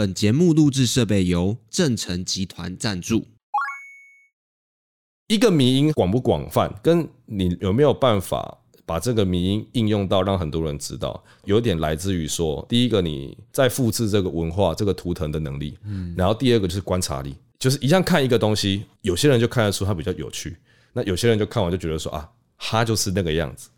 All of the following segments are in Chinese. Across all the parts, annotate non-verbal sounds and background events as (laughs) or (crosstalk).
本节目录制设备由正成集团赞助。一个迷音广不广泛，跟你有没有办法把这个迷音应用到让很多人知道，有点来自于说，第一个你在复制这个文化、这个图腾的能力，嗯，然后第二个就是观察力，就是一样看一个东西，有些人就看得出它比较有趣，那有些人就看完就觉得说啊，它就是那个样子，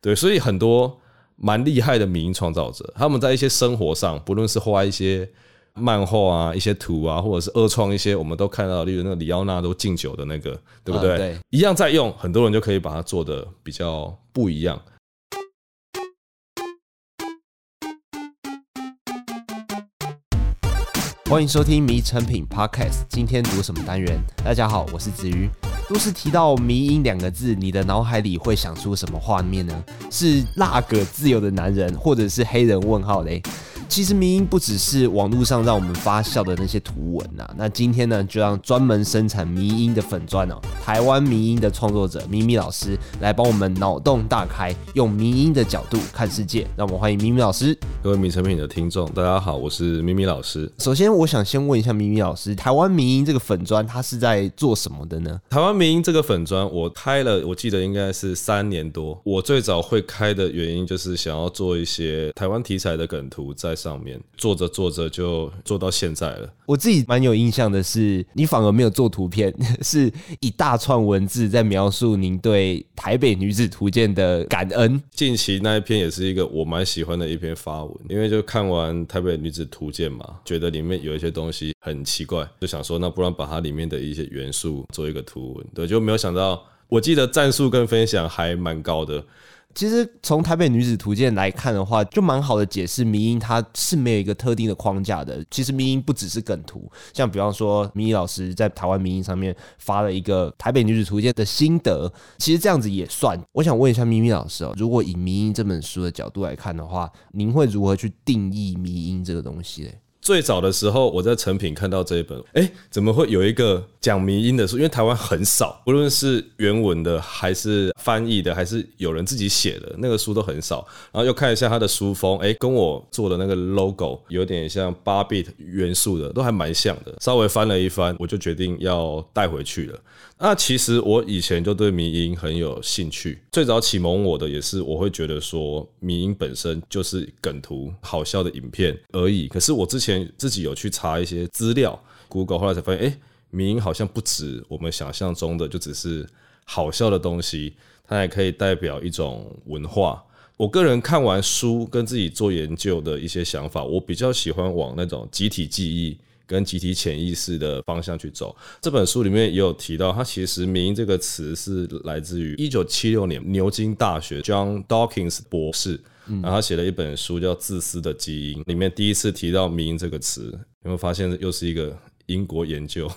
对，所以很多。蛮厉害的迷音创造者，他们在一些生活上，不论是画一些漫画啊、一些图啊，或者是二创一些，我们都看到，例如那个里奥纳都敬酒的那个，对不对？嗯、对，一样在用，很多人就可以把它做的比较不一样。欢迎收听《迷成品 Podcast》，今天读什么单元？大家好，我是子瑜。都是提到“迷音”两个字，你的脑海里会想出什么画面呢？是那个自由的男人，或者是黑人问号嘞？其实迷音不只是网络上让我们发笑的那些图文呐、啊，那今天呢，就让专门生产迷音的粉砖哦，台湾迷音的创作者咪咪老师来帮我们脑洞大开，用迷音的角度看世界。让我们欢迎咪咪老师。各位迷成品的听众，大家好，我是咪咪老师。首先，我想先问一下咪咪老师，台湾迷音这个粉砖，它是在做什么的呢？台湾迷音这个粉砖，我开了，我记得应该是三年多。我最早会开的原因，就是想要做一些台湾题材的梗图在。上面做着做着就做到现在了。我自己蛮有印象的是，你反而没有做图片，(laughs) 是一大串文字在描述您对《台北女子图鉴》的感恩。近期那一篇也是一个我蛮喜欢的一篇发文，因为就看完《台北女子图鉴》嘛，觉得里面有一些东西很奇怪，就想说那不然把它里面的一些元素做一个图文。对，就没有想到，我记得战术跟分享还蛮高的。其实从台北女子图鉴来看的话，就蛮好的解释迷因它是没有一个特定的框架的。其实迷因不只是梗图，像比方说咪咪老师在台湾迷因上面发了一个台北女子图鉴的心得，其实这样子也算。我想问一下咪咪老师哦，如果以迷因这本书的角度来看的话，您会如何去定义迷因这个东西嘞？最早的时候，我在成品看到这一本，哎、怎么会有一个讲迷因的书？因为台湾很少，不论是原文的，还是翻译的，还是有人自己写的，那个书都很少。然后又看一下它的书封，哎、跟我做的那个 logo 有点像八 bit 元素的，都还蛮像的。稍微翻了一翻，我就决定要带回去了。那其实我以前就对迷因很有兴趣，最早启蒙我的也是，我会觉得说迷因本身就是梗图、好笑的影片而已。可是我之前自己有去查一些资料，Google 后来才发现，哎，迷因好像不止我们想象中的就只是好笑的东西，它还可以代表一种文化。我个人看完书跟自己做研究的一些想法，我比较喜欢往那种集体记忆。跟集体潜意识的方向去走。这本书里面也有提到，它其实“迷因”这个词是来自于一九七六年牛津大学 John Dawkins 博士，然后他写了一本书叫《自私的基因》，里面第一次提到“迷因”这个词。有没有发现又是一个英国研究？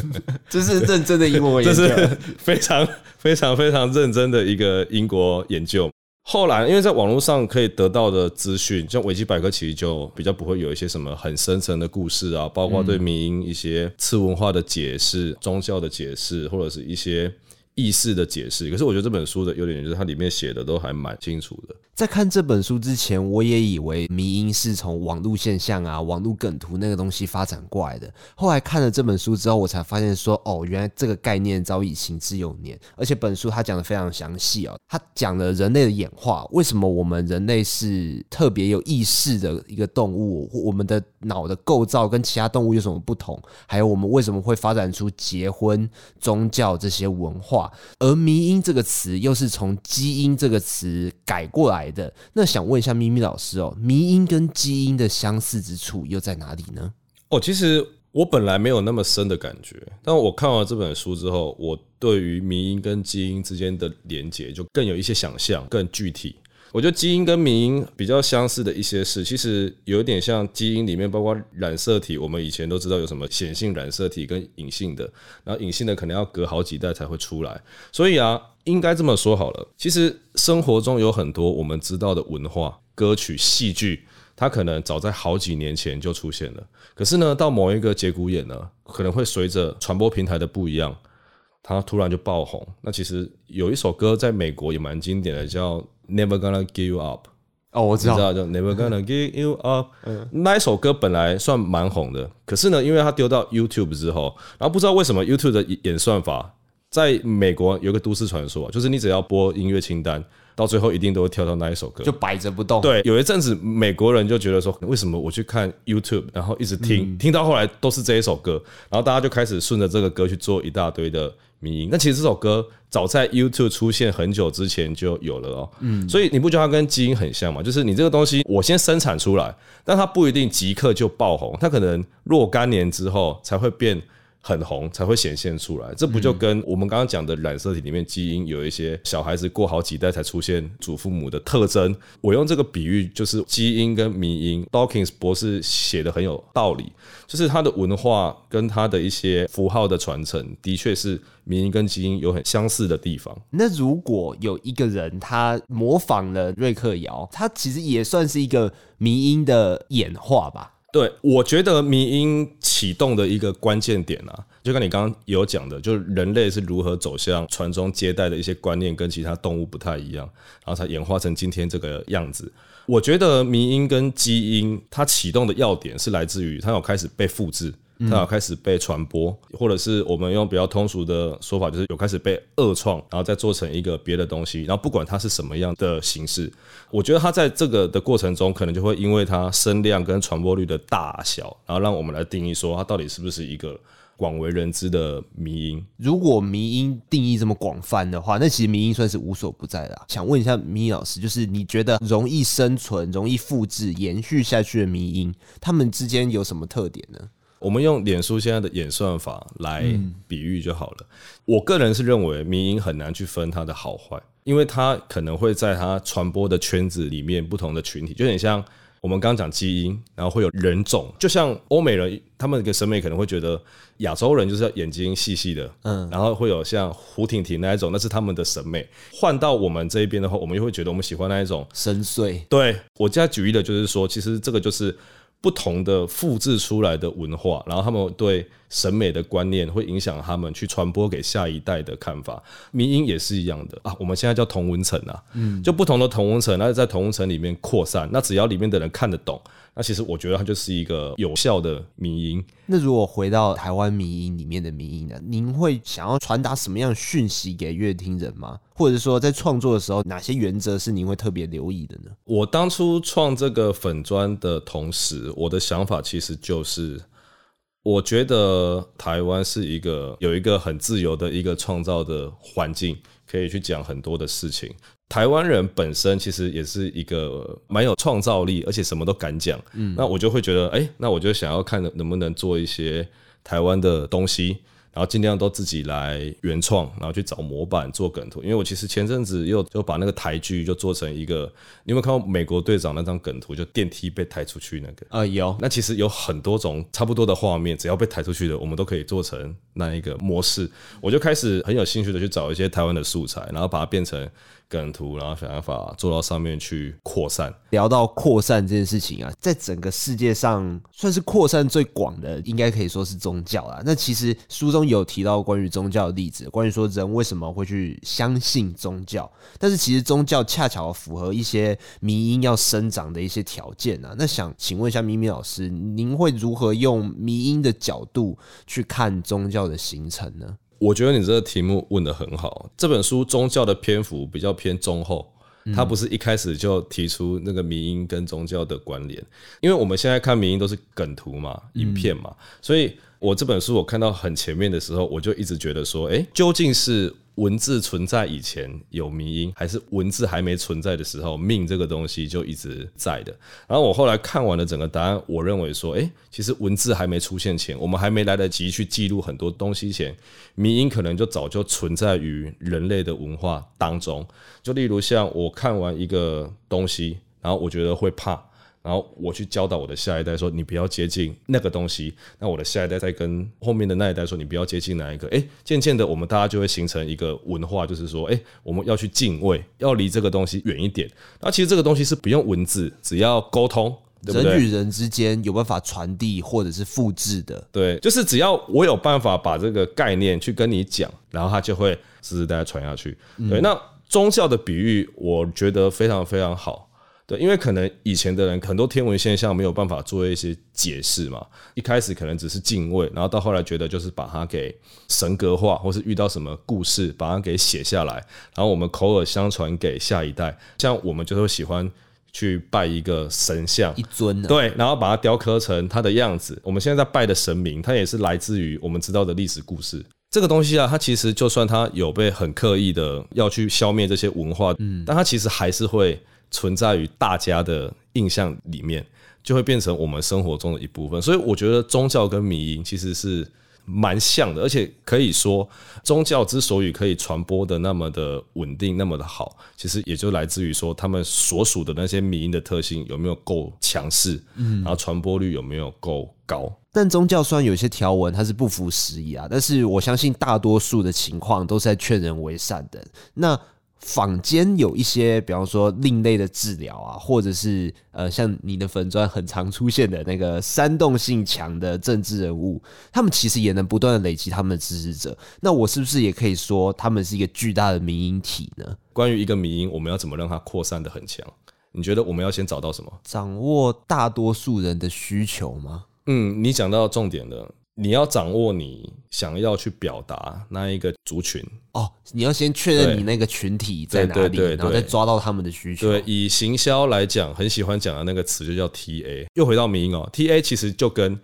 (laughs) 这是认真的英国研究，(laughs) 这是非常非常非常认真的一个英国研究。后来，因为在网络上可以得到的资讯，像维基百科，其实就比较不会有一些什么很深层的故事啊，包括对迷因一些次文化的解释、宗教的解释，或者是一些意识的解释。可是我觉得这本书的优点就是它里面写的都还蛮清楚的。在看这本书之前，我也以为迷因是从网络现象啊、网络梗图那个东西发展过来的。后来看了这本书之后，我才发现说，哦，原来这个概念早已行之有年。而且本书它讲的非常详细哦，它讲了人类的演化，为什么我们人类是特别有意识的一个动物，我们的脑的构造跟其他动物有什么不同，还有我们为什么会发展出结婚、宗教这些文化。而迷音这个词又是从基因这个词改过来的。那想问一下咪咪老师哦，迷音跟基因的相似之处又在哪里呢？哦，其实我本来没有那么深的感觉，但我看完这本书之后，我对于迷音跟基因之间的连接就更有一些想象，更具体。我觉得基因跟迷因比较相似的一些事，其实有点像基因里面包括染色体，我们以前都知道有什么显性染色体跟隐性的，然后隐性的可能要隔好几代才会出来。所以啊，应该这么说好了，其实生活中有很多我们知道的文化、歌曲、戏剧，它可能早在好几年前就出现了，可是呢，到某一个节骨眼呢，可能会随着传播平台的不一样，它突然就爆红。那其实有一首歌在美国也蛮经典的，叫 Never gonna give up，哦，我知道，知道就 Never gonna give you up。那一首歌本来算蛮红的，可是呢，因为它丢到 YouTube 之后，然后不知道为什么 YouTube 的演算法，在美国有个都市传说，就是你只要播音乐清单。到最后一定都会跳到那一首歌，就摆着不动。对，有一阵子美国人就觉得说，为什么我去看 YouTube，然后一直听，听到后来都是这一首歌，然后大家就开始顺着这个歌去做一大堆的迷因。那其实这首歌早在 YouTube 出现很久之前就有了哦。嗯，所以你不觉得它跟基因很像吗？就是你这个东西我先生产出来，但它不一定即刻就爆红，它可能若干年之后才会变。很红才会显现出来，这不就跟我们刚刚讲的染色体里面基因有一些小孩子过好几代才出现祖父母的特征？我用这个比喻，就是基因跟迷因。Dawkins 博士写的很有道理，就是他的文化跟他的一些符号的传承，的确是迷因跟基因有很相似的地方。那如果有一个人他模仿了瑞克摇，他其实也算是一个迷因的演化吧？对，我觉得迷音启动的一个关键点啊，就跟你刚刚有讲的，就是人类是如何走向传宗接代的一些观念跟其他动物不太一样，然后才演化成今天这个样子。我觉得迷因跟基因它启动的要点是来自于它有开始被复制。它有开始被传播，或者是我们用比较通俗的说法，就是有开始被二创，然后再做成一个别的东西。然后不管它是什么样的形式，我觉得它在这个的过程中，可能就会因为它声量跟传播率的大小，然后让我们来定义说它到底是不是一个广为人知的迷因。如果迷因定义这么广泛的话，那其实迷因算是无所不在的啊。想问一下咪老师，就是你觉得容易生存、容易复制、延续下去的迷因，它们之间有什么特点呢？我们用脸书现在的演算法来比喻就好了。我个人是认为，迷因很难去分它的好坏，因为它可能会在它传播的圈子里面，不同的群体，就有点像我们刚刚讲基因，然后会有人种，就像欧美人，他们的审美可能会觉得亚洲人就是眼睛细细的，嗯，然后会有像胡婷婷那一种，那是他们的审美。换到我们这一边的话，我们又会觉得我们喜欢那一种深邃。对，我现在举例的就是说，其实这个就是。不同的复制出来的文化，然后他们对审美的观念会影响他们去传播给下一代的看法。迷因也是一样的啊，我们现在叫同文层啊，嗯，就不同的同文层，那在同文层里面扩散，那只要里面的人看得懂。那其实我觉得它就是一个有效的民音。那如果回到台湾民音里面的民音呢？您会想要传达什么样的讯息给乐听人吗？或者说在创作的时候，哪些原则是您会特别留意的呢？我当初创这个粉砖的同时，我的想法其实就是，我觉得台湾是一个有一个很自由的一个创造的环境，可以去讲很多的事情。台湾人本身其实也是一个蛮有创造力，而且什么都敢讲。那我就会觉得，哎，那我就想要看能不能做一些台湾的东西。然后尽量都自己来原创，然后去找模板做梗图。因为我其实前阵子又就把那个台剧就做成一个，你有没有看过美国队长那张梗图？就电梯被抬出去那个啊，有。那其实有很多种差不多的画面，只要被抬出去的，我们都可以做成那一个模式。我就开始很有兴趣的去找一些台湾的素材，然后把它变成。梗图，然后想办法做到上面去扩散。聊到扩散这件事情啊，在整个世界上算是扩散最广的，应该可以说是宗教啦。那其实书中有提到关于宗教的例子，关于说人为什么会去相信宗教，但是其实宗教恰巧符合一些迷因要生长的一些条件啊。那想请问一下咪咪老师，您会如何用迷因的角度去看宗教的形成呢？我觉得你这个题目问的很好。这本书宗教的篇幅比较偏中后，它不是一开始就提出那个民音跟宗教的关联，因为我们现在看民音都是梗图嘛、影片嘛，所以我这本书我看到很前面的时候，我就一直觉得说，诶，究竟是？文字存在以前有迷因，还是文字还没存在的时候，命这个东西就一直在的。然后我后来看完了整个答案，我认为说，诶，其实文字还没出现前，我们还没来得及去记录很多东西前，迷因可能就早就存在于人类的文化当中。就例如像我看完一个东西，然后我觉得会怕。然后我去教导我的下一代说：“你不要接近那个东西。”那我的下一代再跟后面的那一代说：“你不要接近哪一个。”诶，渐渐的，我们大家就会形成一个文化，就是说：“诶，我们要去敬畏，要离这个东西远一点。”那其实这个东西是不用文字，只要沟通，对不对？人与人之间有办法传递或者是复制的，对，就是只要我有办法把这个概念去跟你讲，然后它就会世世代代传下去。对，那宗教的比喻，我觉得非常非常好。对，因为可能以前的人很多天文现象没有办法做一些解释嘛，一开始可能只是敬畏，然后到后来觉得就是把它给神格化，或是遇到什么故事把它给写下来，然后我们口耳相传给下一代。像我们就会喜欢去拜一个神像，一尊，对，然后把它雕刻成它的样子。我们现在在拜的神明，它也是来自于我们知道的历史故事。这个东西啊，它其实就算它有被很刻意的要去消灭这些文化，嗯，但它其实还是会。存在于大家的印象里面，就会变成我们生活中的一部分。所以我觉得宗教跟迷因其实是蛮像的，而且可以说，宗教之所以可以传播的那么的稳定、那么的好，其实也就来自于说他们所属的那些迷因的特性有没有够强势，嗯，然后传播率有没有够高。但宗教虽然有些条文它是不符时宜啊，但是我相信大多数的情况都是在劝人为善的。那坊间有一些，比方说另类的治疗啊，或者是呃，像你的粉砖很常出现的那个煽动性强的政治人物，他们其实也能不断的累积他们的支持者。那我是不是也可以说，他们是一个巨大的民营体呢？关于一个民营，我们要怎么让它扩散的很强？你觉得我们要先找到什么？掌握大多数人的需求吗？嗯，你讲到重点了。你要掌握你想要去表达那一个族群哦，你要先确认你那个群体在哪里，然后再抓到他们的需求。对，以行销来讲，很喜欢讲的那个词就叫 TA。又回到民音哦，TA 其实就跟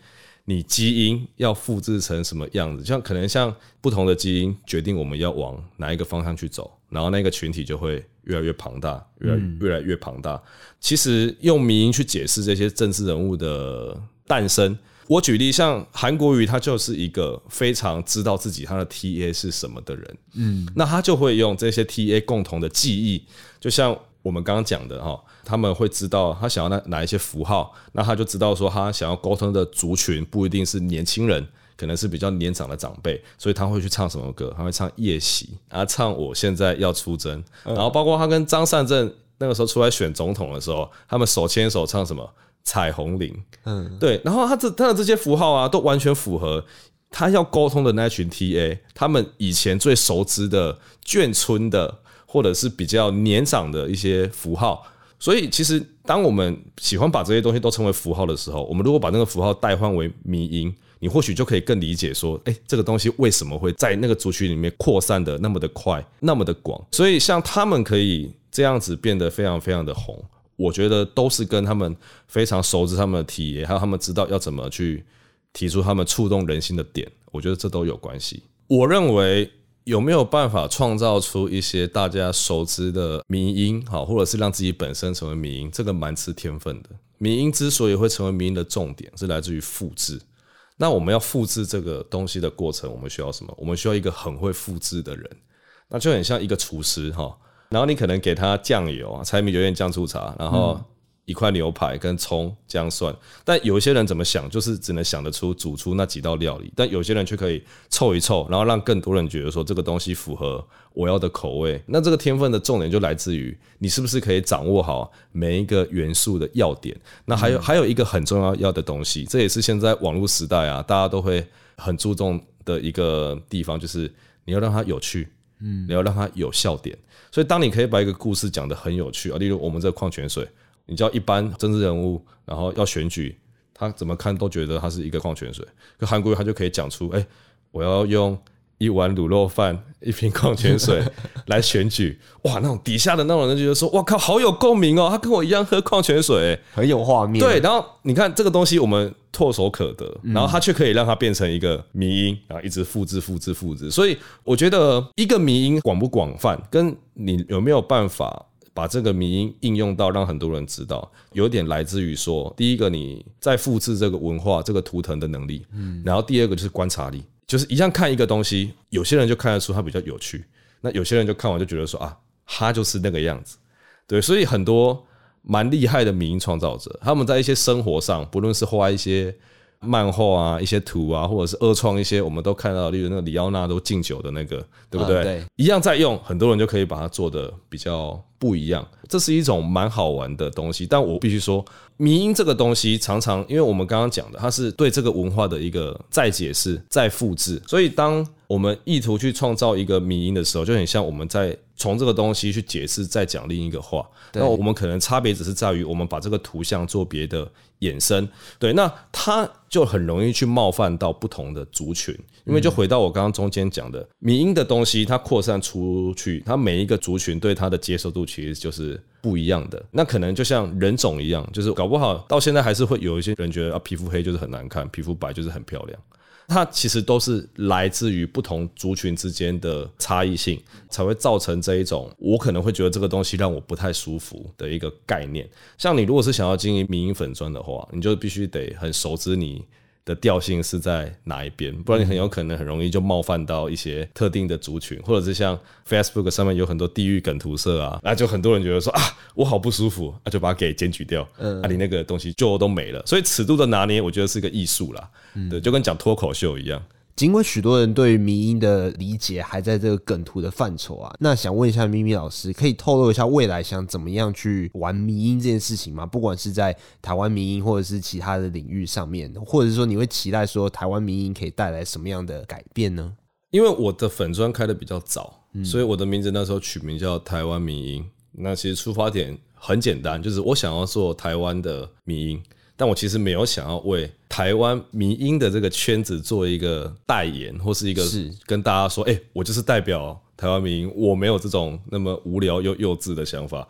你基因要复制成什么样子，像可能像不同的基因决定我们要往哪一个方向去走，然后那个群体就会越来越庞大，越来越来越庞大。其实用民音去解释这些政治人物的诞生。我举例，像韩国瑜，他就是一个非常知道自己他的 TA 是什么的人，嗯，那他就会用这些 TA 共同的记忆，就像我们刚刚讲的哈，他们会知道他想要哪哪一些符号，那他就知道说他想要沟通的族群不一定是年轻人，可能是比较年长的长辈，所以他会去唱什么歌？他会唱《夜袭》，然后唱《我现在要出征》，然后包括他跟张善政那个时候出来选总统的时候，他们手牵手唱什么？彩虹铃，嗯，对，然后他这他的这些符号啊，都完全符合他要沟通的那群 TA，他们以前最熟知的眷村的，或者是比较年长的一些符号。所以，其实当我们喜欢把这些东西都称为符号的时候，我们如果把那个符号代换为迷音，你或许就可以更理解说，哎，这个东西为什么会在那个族群里面扩散的那么的快，那么的广。所以，像他们可以这样子变得非常非常的红。我觉得都是跟他们非常熟知他们的体验还有他们知道要怎么去提出他们触动人心的点，我觉得这都有关系。我认为有没有办法创造出一些大家熟知的迷因，好，或者是让自己本身成为迷音，这个蛮吃天分的。迷音之所以会成为迷音的重点，是来自于复制。那我们要复制这个东西的过程，我们需要什么？我们需要一个很会复制的人，那就很像一个厨师，哈。然后你可能给他酱油、柴米油盐酱醋茶，然后一块牛排跟葱姜蒜。但有一些人怎么想，就是只能想得出煮出那几道料理。但有些人却可以凑一凑，然后让更多人觉得说这个东西符合我要的口味。那这个天分的重点就来自于你是不是可以掌握好每一个元素的要点。那还有还有一个很重要要的东西，这也是现在网络时代啊，大家都会很注重的一个地方，就是你要让它有趣，嗯，你要让它有笑点。所以，当你可以把一个故事讲得很有趣啊，例如我们这矿泉水，你叫一般政治人物，然后要选举，他怎么看都觉得它是一个矿泉水。可韩国瑜他就可以讲出，哎，我要用一碗卤肉饭、一瓶矿泉水 (laughs) 来选举，哇，那种底下的那种人就觉得说，哇靠，好有共鸣哦，他跟我一样喝矿泉水，很有画面。对，然后你看这个东西，我们。唾手可得，然后它却可以让它变成一个迷因，然后一直复制、复制、复制。所以我觉得一个迷因广不广泛，跟你有没有办法把这个迷因应用到让很多人知道，有点来自于说，第一个你在复制这个文化、这个图腾的能力，嗯，然后第二个就是观察力，就是一样看一个东西，有些人就看得出它比较有趣，那有些人就看完就觉得说啊，他就是那个样子，对，所以很多。蛮厉害的民营创造者，他们在一些生活上，不论是画一些漫画啊、一些图啊，或者是二创一些，我们都看到，例如那个李奥纳都敬酒的那个，对不对？一样在用，很多人就可以把它做的比较不一样，这是一种蛮好玩的东西。但我必须说，迷因这个东西常常，因为我们刚刚讲的，它是对这个文化的一个再解释、再复制。所以，当我们意图去创造一个迷因的时候，就很像我们在从这个东西去解释、再讲另一个话。那我们可能差别只是在于，我们把这个图像做别的衍生。对，那它就很容易去冒犯到不同的族群。因为就回到我刚刚中间讲的，迷因的东西，它扩散出去，它每一个族群对它的接受度其实就是不一样的。那可能就像人种一样，就是搞不好到现在还是会有一些人觉得啊，皮肤黑就是很难看，皮肤白就是很漂亮。它其实都是来自于不同族群之间的差异性，才会造成这一种我可能会觉得这个东西让我不太舒服的一个概念。像你如果是想要经营民营粉砖的话，你就必须得很熟知你的调性是在哪一边，不然你很有可能很容易就冒犯到一些特定的族群，或者是像 Facebook 上面有很多地域梗图社啊，那就很多人觉得说啊，我好不舒服，那就把它给检举掉，嗯，啊，你那个东西就都没了。所以尺度的拿捏，我觉得是个艺术啦，对，就跟讲脱口秀一样。尽管许多人对于迷音的理解还在这个梗图的范畴啊，那想问一下咪咪老师，可以透露一下未来想怎么样去玩迷音这件事情吗？不管是在台湾迷音，或者是其他的领域上面，或者是说你会期待说台湾迷音可以带来什么样的改变呢？因为我的粉专开的比较早，所以我的名字那时候取名叫台湾迷音。那其实出发点很简单，就是我想要做台湾的迷因。但我其实没有想要为台湾民音的这个圈子做一个代言，或是一个跟大家说，哎，我就是代表台湾民音，我没有这种那么无聊又幼稚的想法。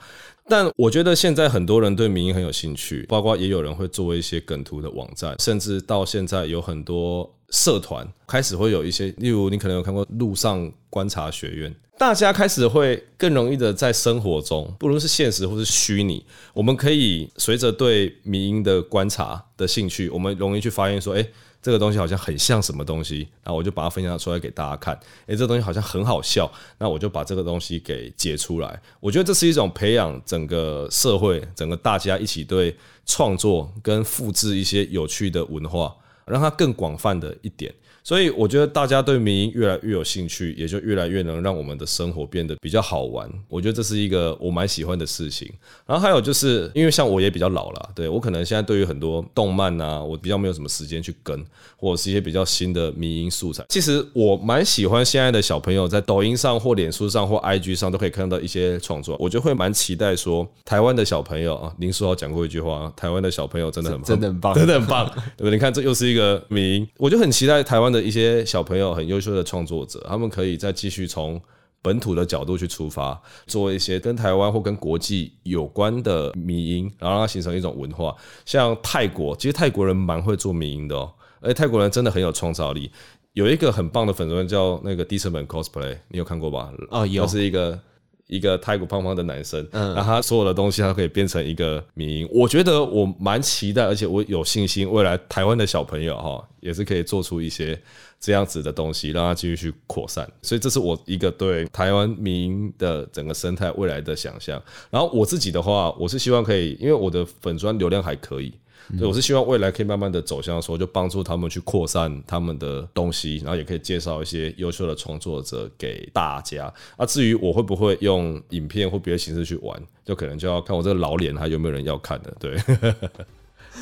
但我觉得现在很多人对民音很有兴趣，包括也有人会做一些梗图的网站，甚至到现在有很多社团开始会有一些，例如你可能有看过路上观察学院。大家开始会更容易的在生活中，不论是现实或是虚拟，我们可以随着对民音的观察的兴趣，我们容易去发现说，哎，这个东西好像很像什么东西，那我就把它分享出来给大家看。哎，这东西好像很好笑，那我就把这个东西给截出来。我觉得这是一种培养整个社会、整个大家一起对创作跟复制一些有趣的文化，让它更广泛的一点。所以我觉得大家对迷音越来越有兴趣，也就越来越能让我们的生活变得比较好玩。我觉得这是一个我蛮喜欢的事情。然后还有就是，因为像我也比较老了，对，我可能现在对于很多动漫啊，我比较没有什么时间去跟，或者是一些比较新的迷音素材。其实我蛮喜欢现在的小朋友在抖音上或脸书上或 IG 上都可以看到一些创作，我就会蛮期待说，台湾的小朋友啊，林书豪讲过一句话，台湾的小朋友真的很棒，真的很棒，真的很棒，对不对？你看这又是一个迷音，我就很期待台湾的。一些小朋友很优秀的创作者，他们可以再继续从本土的角度去出发，做一些跟台湾或跟国际有关的迷音，然后让它形成一种文化。像泰国，其实泰国人蛮会做迷音的哦，而且泰国人真的很有创造力。有一个很棒的粉专叫那个低成本 cosplay，你有看过吧？哦，有，是一个。一个太古胖胖的男生，嗯，然后他所有的东西，他可以变成一个迷因。我觉得我蛮期待，而且我有信心，未来台湾的小朋友哈，也是可以做出一些这样子的东西，让他继续去扩散。所以这是我一个对台湾迷因的整个生态未来的想象。然后我自己的话，我是希望可以，因为我的粉砖流量还可以。所以我是希望未来可以慢慢的走向说，就帮助他们去扩散他们的东西，然后也可以介绍一些优秀的创作者给大家。啊，至于我会不会用影片或别的形式去玩，就可能就要看我这个老脸还有没有人要看的。对，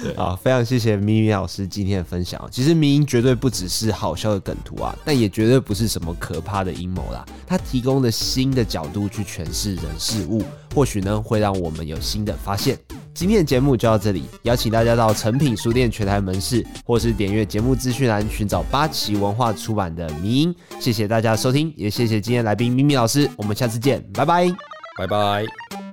对，好，非常谢谢咪咪老师今天的分享。其实迷因绝对不只是好笑的梗图啊，但也绝对不是什么可怕的阴谋啦。它提供了新的角度去诠释人事物，或许呢会让我们有新的发现。今天的节目就到这里，邀请大家到诚品书店全台门市，或是点阅节目资讯栏寻找八旗文化出版的《迷因》。谢谢大家的收听，也谢谢今天来宾咪咪老师，我们下次见，拜拜，拜拜。